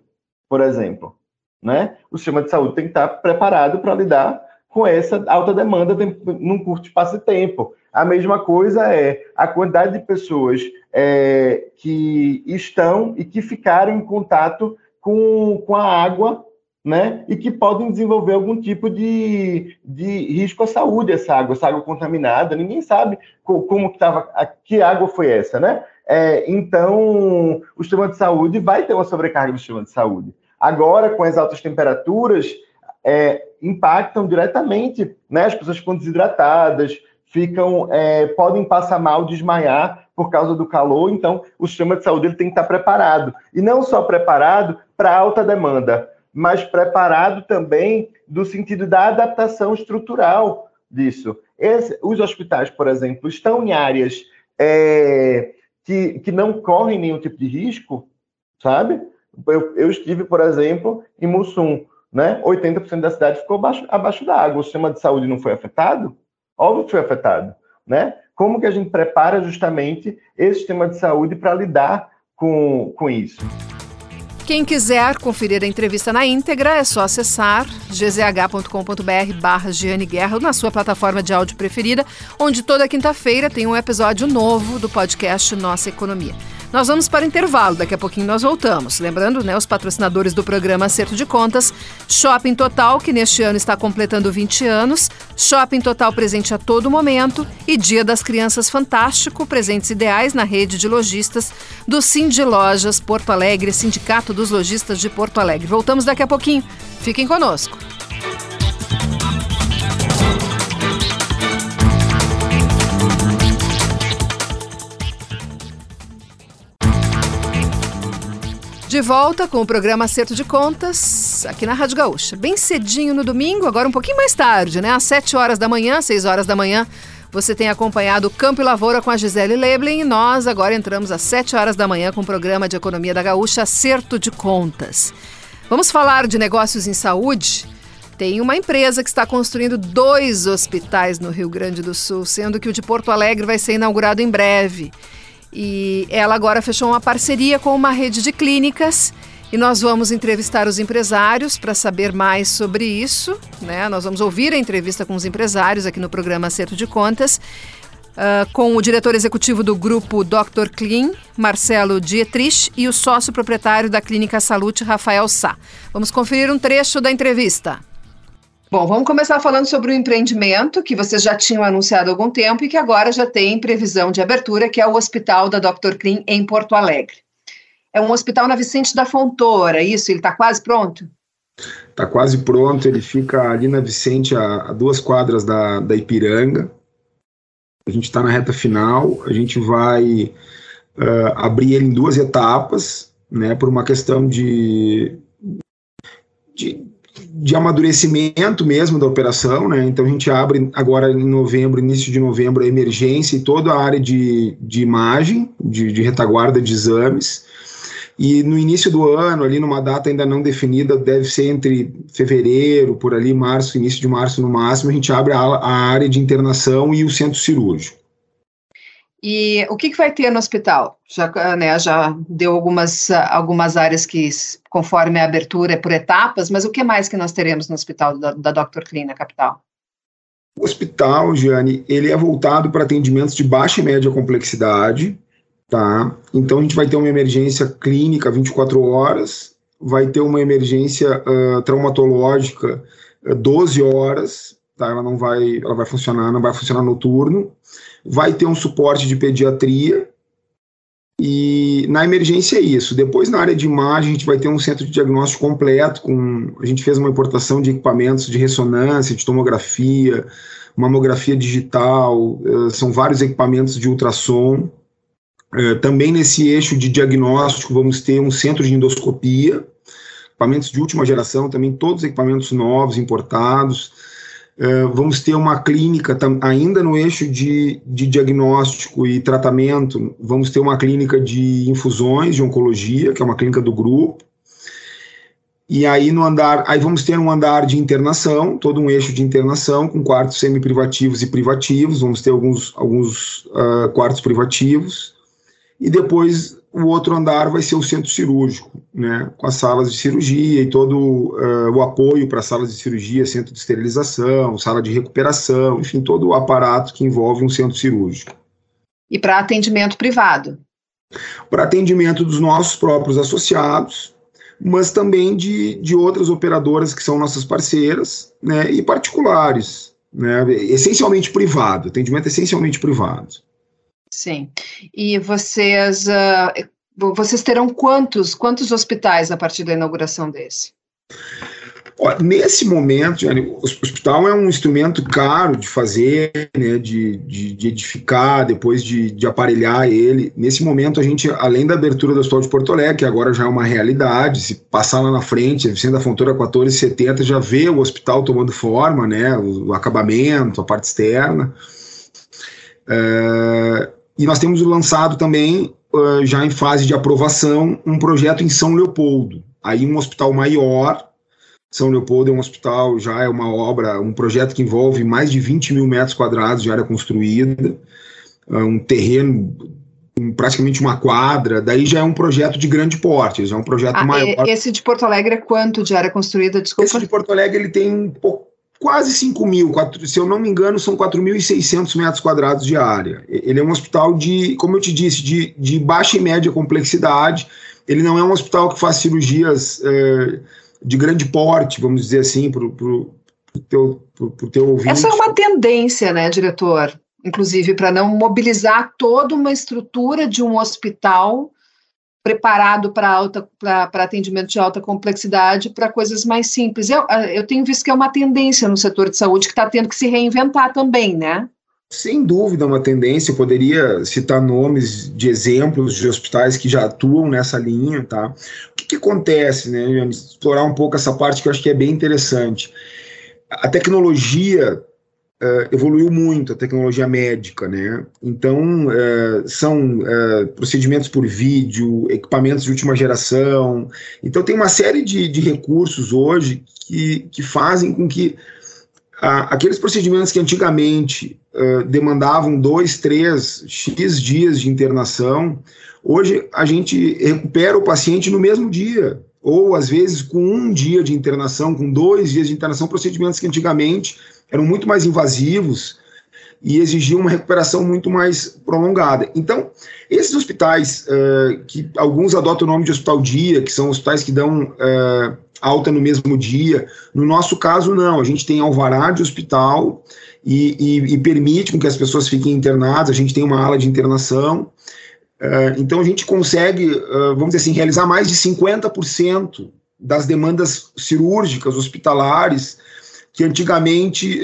por exemplo. Né? O sistema de saúde tem que estar preparado para lidar com essa alta demanda num curto espaço de tempo. A mesma coisa é a quantidade de pessoas é, que estão e que ficaram em contato com, com a água, né? E que podem desenvolver algum tipo de, de risco à saúde, essa água, essa água contaminada. Ninguém sabe como, que estava, que água foi essa, né? É, então, o sistema de saúde vai ter uma sobrecarga do sistema de saúde. Agora, com as altas temperaturas, é, impactam diretamente, né? As pessoas ficam desidratadas, ficam, é, podem passar mal, desmaiar por causa do calor. Então, o sistema de saúde ele tem que estar preparado e não só preparado para alta demanda, mas preparado também do sentido da adaptação estrutural disso. Esse, os hospitais, por exemplo, estão em áreas é, que, que não correm nenhum tipo de risco, sabe? Eu, eu estive, por exemplo, em Mussum, né? 80% da cidade ficou abaixo, abaixo da água. O sistema de saúde não foi afetado? Óbvio que foi afetado, né? Como que a gente prepara justamente esse sistema de saúde para lidar com, com isso? Quem quiser conferir a entrevista na íntegra é só acessar gzh.com.br barra Giane Guerra na sua plataforma de áudio preferida, onde toda quinta-feira tem um episódio novo do podcast Nossa Economia. Nós vamos para o intervalo, daqui a pouquinho nós voltamos. Lembrando, né, os patrocinadores do programa Acerto de Contas, Shopping Total, que neste ano está completando 20 anos, Shopping Total presente a todo momento e Dia das Crianças Fantástico, presentes ideais na rede de lojistas do Cindy Lojas Porto Alegre, Sindicato dos Lojistas de Porto Alegre. Voltamos daqui a pouquinho. Fiquem conosco. De volta com o programa Acerto de Contas, aqui na Rádio Gaúcha. Bem cedinho no domingo, agora um pouquinho mais tarde, né? Às 7 horas da manhã, 6 horas da manhã, você tem acompanhado o Campo e Lavoura com a Gisele Leblin e nós agora entramos às 7 horas da manhã com o programa de economia da Gaúcha Acerto de Contas. Vamos falar de negócios em saúde? Tem uma empresa que está construindo dois hospitais no Rio Grande do Sul, sendo que o de Porto Alegre vai ser inaugurado em breve. E ela agora fechou uma parceria com uma rede de clínicas e nós vamos entrevistar os empresários para saber mais sobre isso. Né? Nós vamos ouvir a entrevista com os empresários aqui no programa Acerto de Contas. Uh, com o diretor executivo do grupo Dr. Clean, Marcelo Dietrich, e o sócio proprietário da Clínica Salute, Rafael Sá. Vamos conferir um trecho da entrevista. Bom, vamos começar falando sobre o empreendimento que vocês já tinham anunciado há algum tempo e que agora já tem previsão de abertura, que é o Hospital da Dr. Clean em Porto Alegre. É um hospital na Vicente da Fontoura, é isso? Ele está quase pronto? Está quase pronto, ele fica ali na Vicente, a, a duas quadras da, da Ipiranga. A gente está na reta final, a gente vai uh, abrir ele em duas etapas, né, por uma questão de, de, de, amadurecimento mesmo da operação, né, então a gente abre agora em novembro, início de novembro, a emergência e toda a área de, de imagem, de, de retaguarda de exames, e no início do ano, ali numa data ainda não definida, deve ser entre fevereiro, por ali, março, início de março no máximo, a gente abre a, a área de internação e o centro cirúrgico. E o que, que vai ter no hospital? Já, né, já deu algumas, algumas áreas que, conforme a abertura, é por etapas, mas o que mais que nós teremos no hospital da, da Dr. Clean, na capital? O hospital, Giane, ele é voltado para atendimentos de baixa e média complexidade, Tá? Então a gente vai ter uma emergência clínica 24 horas, vai ter uma emergência uh, traumatológica uh, 12 horas, tá? Ela não vai, ela vai funcionar, não vai funcionar noturno. Vai ter um suporte de pediatria e na emergência é isso. Depois na área de imagem a gente vai ter um centro de diagnóstico completo com a gente fez uma importação de equipamentos de ressonância, de tomografia, mamografia digital, uh, são vários equipamentos de ultrassom é, também nesse eixo de diagnóstico, vamos ter um centro de endoscopia, equipamentos de última geração, também todos equipamentos novos, importados. É, vamos ter uma clínica ainda no eixo de, de diagnóstico e tratamento. Vamos ter uma clínica de infusões de oncologia, que é uma clínica do grupo. E aí no andar, aí vamos ter um andar de internação, todo um eixo de internação com quartos semi-privativos e privativos. Vamos ter alguns, alguns uh, quartos privativos e depois o outro andar vai ser o centro cirúrgico, né, com as salas de cirurgia e todo uh, o apoio para salas de cirurgia, centro de esterilização, sala de recuperação, enfim, todo o aparato que envolve um centro cirúrgico. E para atendimento privado? Para atendimento dos nossos próprios associados, mas também de, de outras operadoras que são nossas parceiras, né, e particulares, né, essencialmente privado, atendimento essencialmente privado. Sim. E vocês, uh, vocês terão quantos, quantos hospitais a partir da inauguração desse? Nesse momento, o hospital é um instrumento caro de fazer, né, de, de, de edificar, depois de, de, aparelhar ele. Nesse momento, a gente, além da abertura do Hospital de Porto Alegre, que agora já é uma realidade, se passar lá na frente, a Vicente da Fontoura 1470 já vê o hospital tomando forma, né, o, acabamento, a parte externa. É, e nós temos lançado também, uh, já em fase de aprovação, um projeto em São Leopoldo. Aí um hospital maior. São Leopoldo é um hospital, já é uma obra, um projeto que envolve mais de 20 mil metros quadrados de área construída, uh, um terreno praticamente uma quadra, daí já é um projeto de grande porte, já é um projeto ah, maior. Esse de Porto Alegre é quanto de área construída? Desculpa. Esse de Porto Alegre ele tem um pouco quase 5 mil, se eu não me engano, são 4.600 metros quadrados de área. Ele é um hospital de, como eu te disse, de, de baixa e média complexidade. Ele não é um hospital que faz cirurgias é, de grande porte, vamos dizer assim, para o teu, pro, pro teu ouvinte. Essa é uma tendência, né, diretor? Inclusive, para não mobilizar toda uma estrutura de um hospital preparado para alta para atendimento de alta complexidade para coisas mais simples. Eu, eu tenho visto que é uma tendência no setor de saúde que está tendo que se reinventar também, né? Sem dúvida, uma tendência. Eu poderia citar nomes de exemplos de hospitais que já atuam nessa linha, tá? O que, que acontece, né? Explorar um pouco essa parte que eu acho que é bem interessante. A tecnologia uh, evoluiu muito a tecnologia médica, né? Então, uh, são uh, procedimentos por vídeo, equipamentos de última geração. Então, tem uma série de, de recursos hoje que, que fazem com que aqueles procedimentos que antigamente demandavam dois, três, x dias de internação, hoje a gente recupera o paciente no mesmo dia ou às vezes com um dia de internação, com dois dias de internação, procedimentos que antigamente eram muito mais invasivos e exigiam uma recuperação muito mais prolongada. Então, esses hospitais, uh, que alguns adotam o nome de hospital dia, que são hospitais que dão uh, alta no mesmo dia, no nosso caso, não. A gente tem alvará de hospital e, e, e permite que as pessoas fiquem internadas, a gente tem uma ala de internação. Uh, então, a gente consegue, vamos dizer assim, realizar mais de 50% das demandas cirúrgicas hospitalares que antigamente,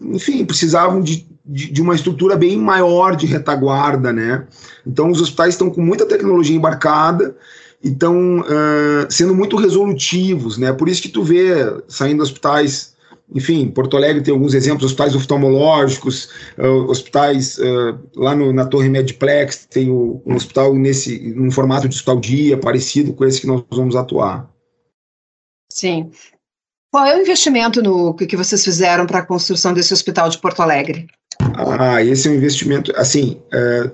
enfim, precisavam de, de, de, uma estrutura bem maior de retaguarda, né? Então, os hospitais estão com muita tecnologia embarcada e estão uh, sendo muito resolutivos, né? Por isso que tu vê saindo hospitais, enfim, Porto Alegre tem alguns exemplos, hospitais oftalmológicos, uh, hospitais uh, lá no, na Torre Mediplex tem o, um hospital nesse, num formato de hospital dia, parecido com esse que nós vamos atuar. Sim. Qual é o investimento no que vocês fizeram para a construção desse hospital de Porto Alegre? Ah, esse é um investimento, assim, é,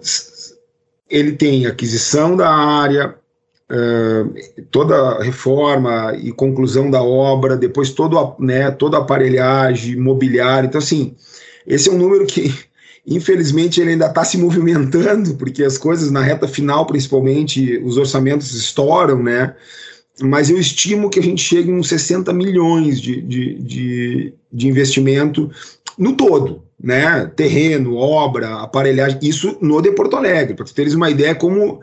ele tem aquisição da área, é, toda a reforma e conclusão da obra, depois todo, né, toda a aparelhagem, mobiliário, então assim, esse é um número que infelizmente ele ainda está se movimentando, porque as coisas na reta final, principalmente, os orçamentos estouram, né, mas eu estimo que a gente chegue uns 60 milhões de, de, de, de investimento no todo, né? Terreno, obra, aparelhagem, isso no de Porto Alegre, para teres uma ideia como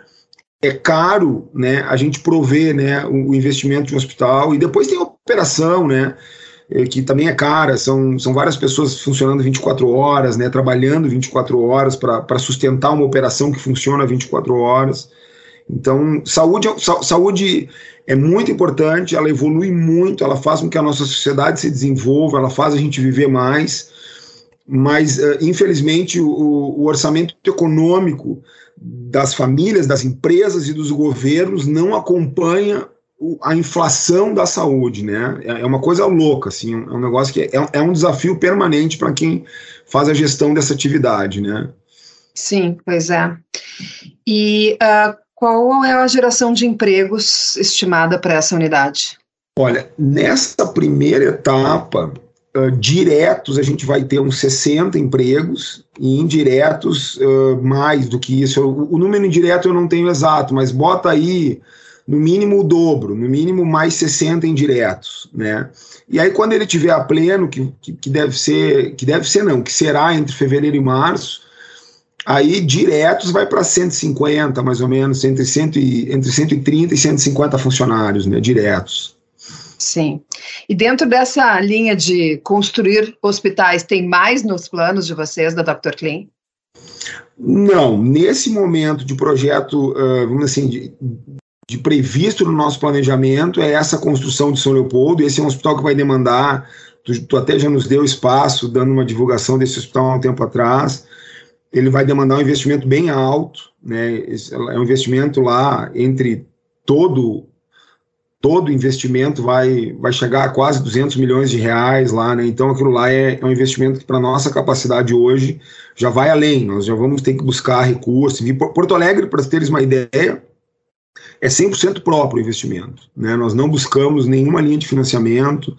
é caro, né, a gente prover, né, o investimento de um hospital e depois tem a operação, né, é, que também é cara, são, são várias pessoas funcionando 24 horas, né, trabalhando 24 horas para sustentar uma operação que funciona 24 horas. Então, saúde, saúde é muito importante, ela evolui muito, ela faz com que a nossa sociedade se desenvolva, ela faz a gente viver mais, mas, uh, infelizmente, o, o, orçamento econômico das famílias, das empresas e dos governos não acompanha a inflação da saúde, né? É, é uma coisa louca, assim, é um negócio que é, é um desafio permanente para quem faz a gestão dessa atividade, né? Sim, pois é. E uh, qual é a geração de empregos estimada para essa unidade? Olha, nessa primeira etapa, uh, diretos a gente vai ter uns 60 empregos e indiretos uh, mais do que isso. O, o, número indireto eu não tenho exato, mas bota aí no mínimo o dobro, no mínimo mais 60 indiretos, né? E aí quando ele tiver a pleno, que, que, que deve ser, que deve ser não, que será entre fevereiro e março, Aí diretos vai para 150, mais ou menos, entre, cento e, entre 130 e 150 funcionários, né, diretos. Sim. E dentro dessa linha de construir hospitais, tem mais nos planos de vocês, da Dr. Clean? Não, nesse momento de projeto, uh, vamos assim, de, de, previsto no nosso planejamento, é essa construção de São Leopoldo. Esse é um hospital que vai demandar, tu, tu até já nos deu espaço, dando uma divulgação desse hospital há um tempo atrás ele vai demandar um investimento bem alto, né? É um investimento lá entre todo todo investimento vai vai chegar a quase 200 milhões de reais lá, né? Então aquilo lá é, é um investimento que para nossa capacidade hoje já vai além. Nós já vamos ter que buscar recursos. Porto Alegre, para teres uma ideia, é 100% próprio o investimento, né? Nós não buscamos nenhuma linha de financiamento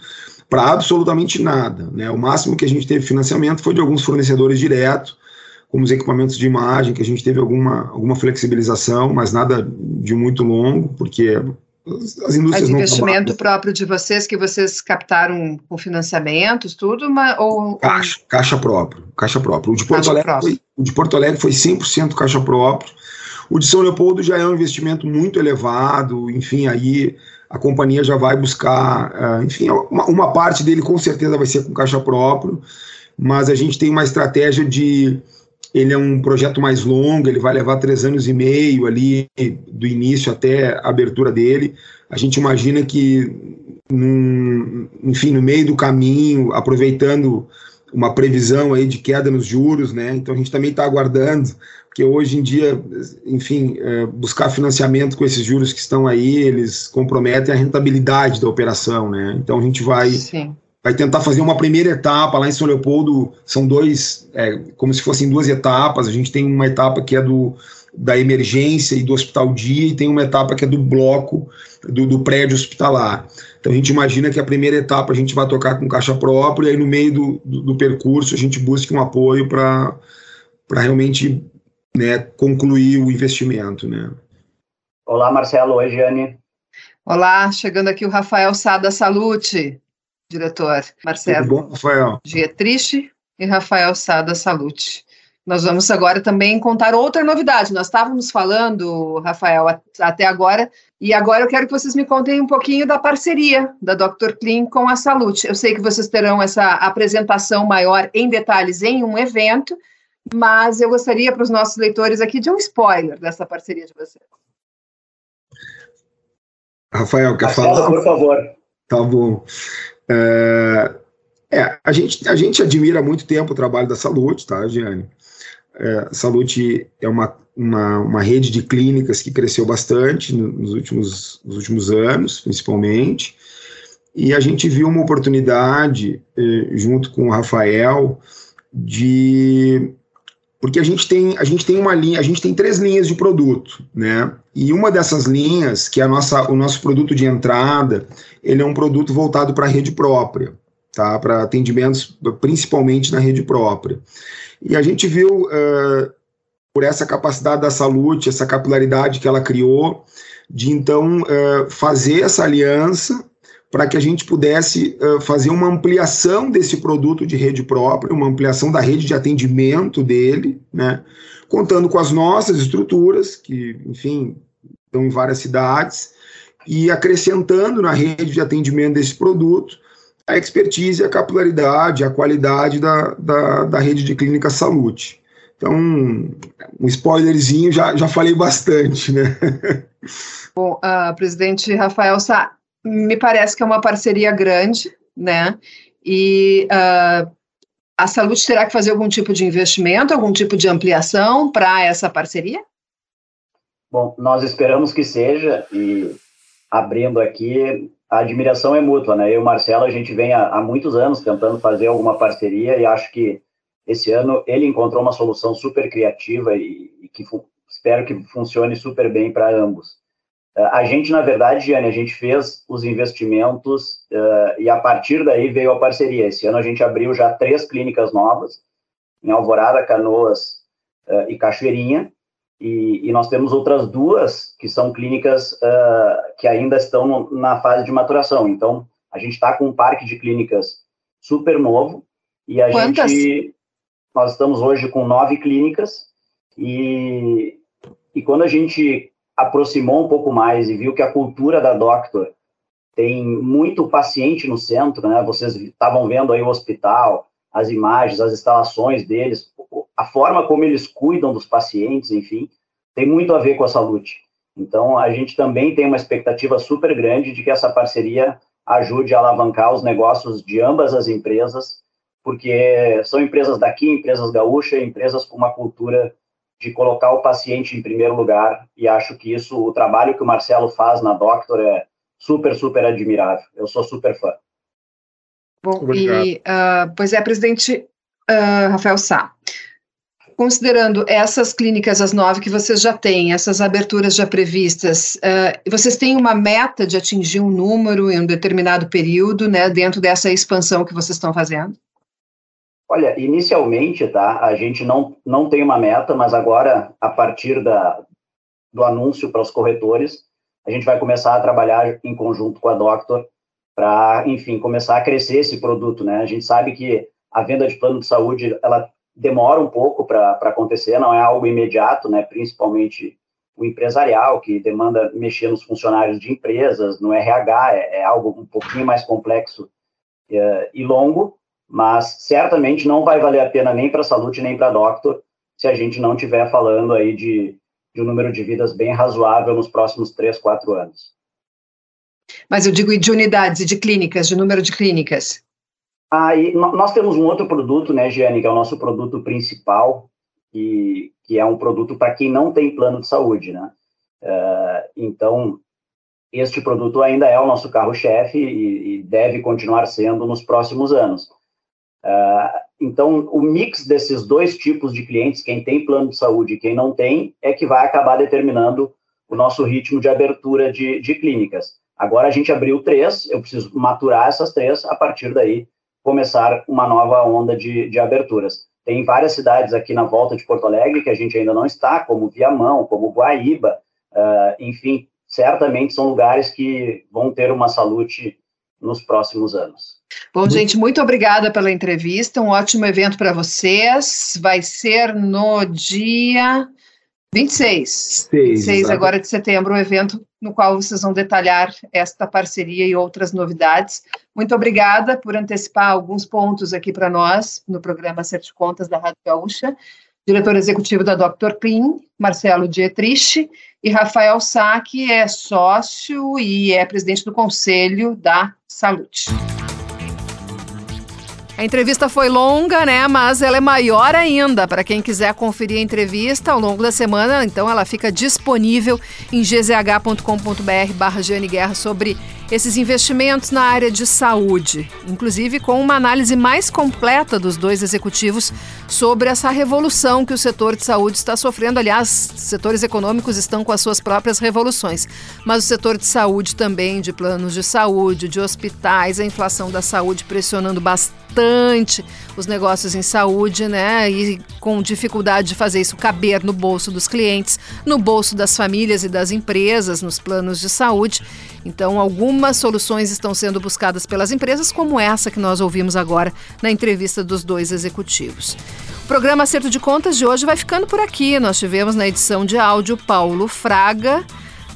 para absolutamente nada, né? O máximo que a gente teve financiamento foi de alguns fornecedores diretos como os equipamentos de imagem, que a gente teve alguma, alguma flexibilização, mas nada de muito longo, porque as indústrias mas investimento próprio de vocês, que vocês captaram com financiamentos, tudo, mas, ou... Caixa, caixa próprio, caixa próprio. O de Porto, Alegre foi, o de Porto Alegre foi 100% caixa próprio. O de São Leopoldo já é um investimento muito elevado, enfim, aí a companhia já vai buscar, uh, enfim, uma, uma parte dele com certeza vai ser com caixa próprio, mas a gente tem uma estratégia de ele é um projeto mais longo, ele vai levar três anos e meio ali, do início até a abertura dele. A gente imagina que, num, enfim, no meio do caminho, aproveitando uma previsão aí de queda nos juros, né? Então a gente também está aguardando, porque hoje em dia, enfim, é, buscar financiamento com esses juros que estão aí, eles comprometem a rentabilidade da operação, né? Então a gente vai Sim. Vai tentar fazer uma primeira etapa lá em São Leopoldo, são dois, é, como se fossem duas etapas. A gente tem uma etapa que é do da emergência e do hospital dia e tem uma etapa que é do bloco do, do prédio hospitalar. Então a gente imagina que a primeira etapa a gente vai tocar com caixa própria e aí no meio do, do, do percurso a gente busque um apoio para realmente né, concluir o investimento. Né. Olá, Marcelo. Oi, Giane. Olá, chegando aqui o Rafael Sada Salute, diretor. Marcelo. Tudo bom, Rafael? Dia triste e Rafael Sada Salute. Nós vamos agora também contar outra novidade. Nós estávamos falando, Rafael, até agora, e agora eu quero que vocês me contem um pouquinho da parceria da Dr. Clean com a Salute. Eu sei que vocês terão essa apresentação maior em detalhes em um evento, mas eu gostaria para os nossos leitores aqui de um spoiler dessa parceria de vocês. Rafael, quer Marcelo, falar? por favor. Tá bom. É, é, a, gente, a gente admira há muito tempo o trabalho da Salute, tá, Giane? É, Salute é uma, uma, uma, rede de clínicas que cresceu bastante nos últimos, nos últimos anos, principalmente, e a gente viu uma oportunidade, eh, junto com o Rafael, de porque a gente tem a gente tem uma linha, a gente tem três linhas de produto, né? E uma dessas linhas, que é a nossa, o nosso produto de entrada, ele é um produto voltado para a rede própria, tá? Para atendimentos principalmente na rede própria. E a gente viu, uh, por essa capacidade da saúde, essa capilaridade que ela criou, de então uh, fazer essa aliança para que a gente pudesse uh, fazer uma ampliação desse produto de rede própria, uma ampliação da rede de atendimento dele, né, contando com as nossas estruturas, que, enfim, estão em várias cidades, e acrescentando na rede de atendimento desse produto a expertise, a capilaridade, a qualidade da, da, da rede de clínica saúde. Então, um spoilerzinho, já, já falei bastante, né? Bom, uh, presidente Rafael Sá, me parece que é uma parceria grande, né? E uh, a saúde terá que fazer algum tipo de investimento, algum tipo de ampliação para essa parceria? Bom, nós esperamos que seja, e abrindo aqui, a admiração é mútua, né? Eu e o Marcelo, a gente vem há, há muitos anos tentando fazer alguma parceria e acho que esse ano ele encontrou uma solução super criativa e, e que espero que funcione super bem para ambos. A gente, na verdade, Gianni, a gente fez os investimentos uh, e a partir daí veio a parceria. Esse ano a gente abriu já três clínicas novas, em Alvorada, Canoas uh, e Cachoeirinha, e, e, nós temos outras duas que são clínicas uh, que ainda estão na fase de maturação. Então, a gente está com um parque de clínicas super novo e a Quantas? gente nós estamos hoje com nove clínicas e, e quando a gente aproximou um pouco mais e viu que a cultura da Doctor tem muito paciente no centro, né? Vocês estavam vendo aí o hospital, as imagens, as instalações deles, a forma como eles cuidam dos pacientes, enfim, tem muito a ver com a saúde. Então, a gente também tem uma expectativa super grande de que essa parceria ajude a alavancar os negócios de ambas as empresas, porque são empresas daqui, empresas gaúchas, empresas com uma cultura de colocar o paciente em primeiro lugar, e acho que isso, o trabalho que o Marcelo faz na Doctor é super, super admirável. Eu sou super fã. Bom, Obrigado. e, uh, pois é, presidente uh, Rafael Sá, considerando essas clínicas, as nove que vocês já têm, essas aberturas já previstas, uh, vocês têm uma meta de atingir um número em um determinado período, né, dentro dessa expansão que vocês estão fazendo? Olha, inicialmente, tá, a gente não, não tem uma meta, mas agora, a partir da, do anúncio para os corretores, a gente vai começar a trabalhar em conjunto com a Doctor para, enfim, começar a crescer esse produto, né? A gente sabe que a venda de plano de saúde, ela demora um pouco para acontecer, não é algo imediato, né? Principalmente o empresarial, que demanda mexer nos funcionários de empresas, no RH, é, é algo um pouquinho mais complexo é, e longo, mas certamente não vai valer a pena nem para a saúde nem para a Doctor se a gente não estiver falando aí de, de um número de vidas bem razoável nos próximos três, quatro anos. Mas eu digo de unidades e de clínicas, de número de clínicas. Aí, nós temos um outro produto, né, Giane, que é o nosso produto principal, que, que é um produto para quem não tem plano de saúde, né? Uh, então, este produto ainda é o nosso carro-chefe e, e, deve continuar sendo nos próximos anos. Uh, então, o mix desses dois tipos de clientes, quem tem plano de saúde e quem não tem, é que vai acabar determinando o nosso ritmo de abertura de, de clínicas. Agora a gente abriu três, eu preciso maturar essas três, a partir daí começar uma nova onda de, de aberturas. Tem várias cidades aqui na volta de Porto Alegre que a gente ainda não está, como Viamão, como Guaíba, uh, enfim, certamente são lugares que vão ter uma salute nos próximos anos. Bom, gente, muito obrigada pela entrevista. Um ótimo evento para vocês. Vai ser no dia 26. 26 agora de setembro, um evento no qual vocês vão detalhar esta parceria e outras novidades. Muito obrigada por antecipar alguns pontos aqui para nós no programa de Contas da Rádio Gaúcha. Diretor executivo da Dr. Clean, Marcelo Dietrich, e Rafael Sá, que é sócio e é presidente do Conselho da Saúde. A entrevista foi longa, né? Mas ela é maior ainda. Para quem quiser conferir a entrevista ao longo da semana, então ela fica disponível em gzh.com.br barra Guerra sobre esses investimentos na área de saúde, inclusive com uma análise mais completa dos dois executivos sobre essa revolução que o setor de saúde está sofrendo. Aliás, setores econômicos estão com as suas próprias revoluções, mas o setor de saúde também, de planos de saúde, de hospitais, a inflação da saúde pressionando bastante os negócios em saúde, né? E com dificuldade de fazer isso caber no bolso dos clientes, no bolso das famílias e das empresas, nos planos de saúde. Então, algumas soluções estão sendo buscadas pelas empresas, como essa que nós ouvimos agora na entrevista dos dois executivos. O programa Acerto de Contas de hoje vai ficando por aqui. Nós tivemos na edição de áudio Paulo Fraga,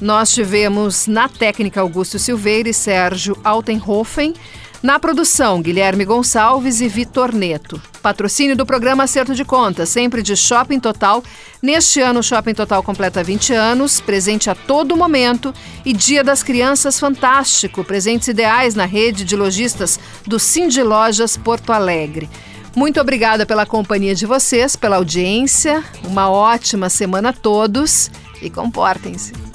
nós tivemos na técnica Augusto Silveira e Sérgio Altenhofen. Na produção, Guilherme Gonçalves e Vitor Neto. Patrocínio do programa Acerto de Contas, sempre de Shopping Total. Neste ano, o Shopping Total completa 20 anos, presente a todo momento. E Dia das Crianças Fantástico, presentes ideais na rede de lojistas do Cindy Lojas Porto Alegre. Muito obrigada pela companhia de vocês, pela audiência. Uma ótima semana a todos e comportem-se.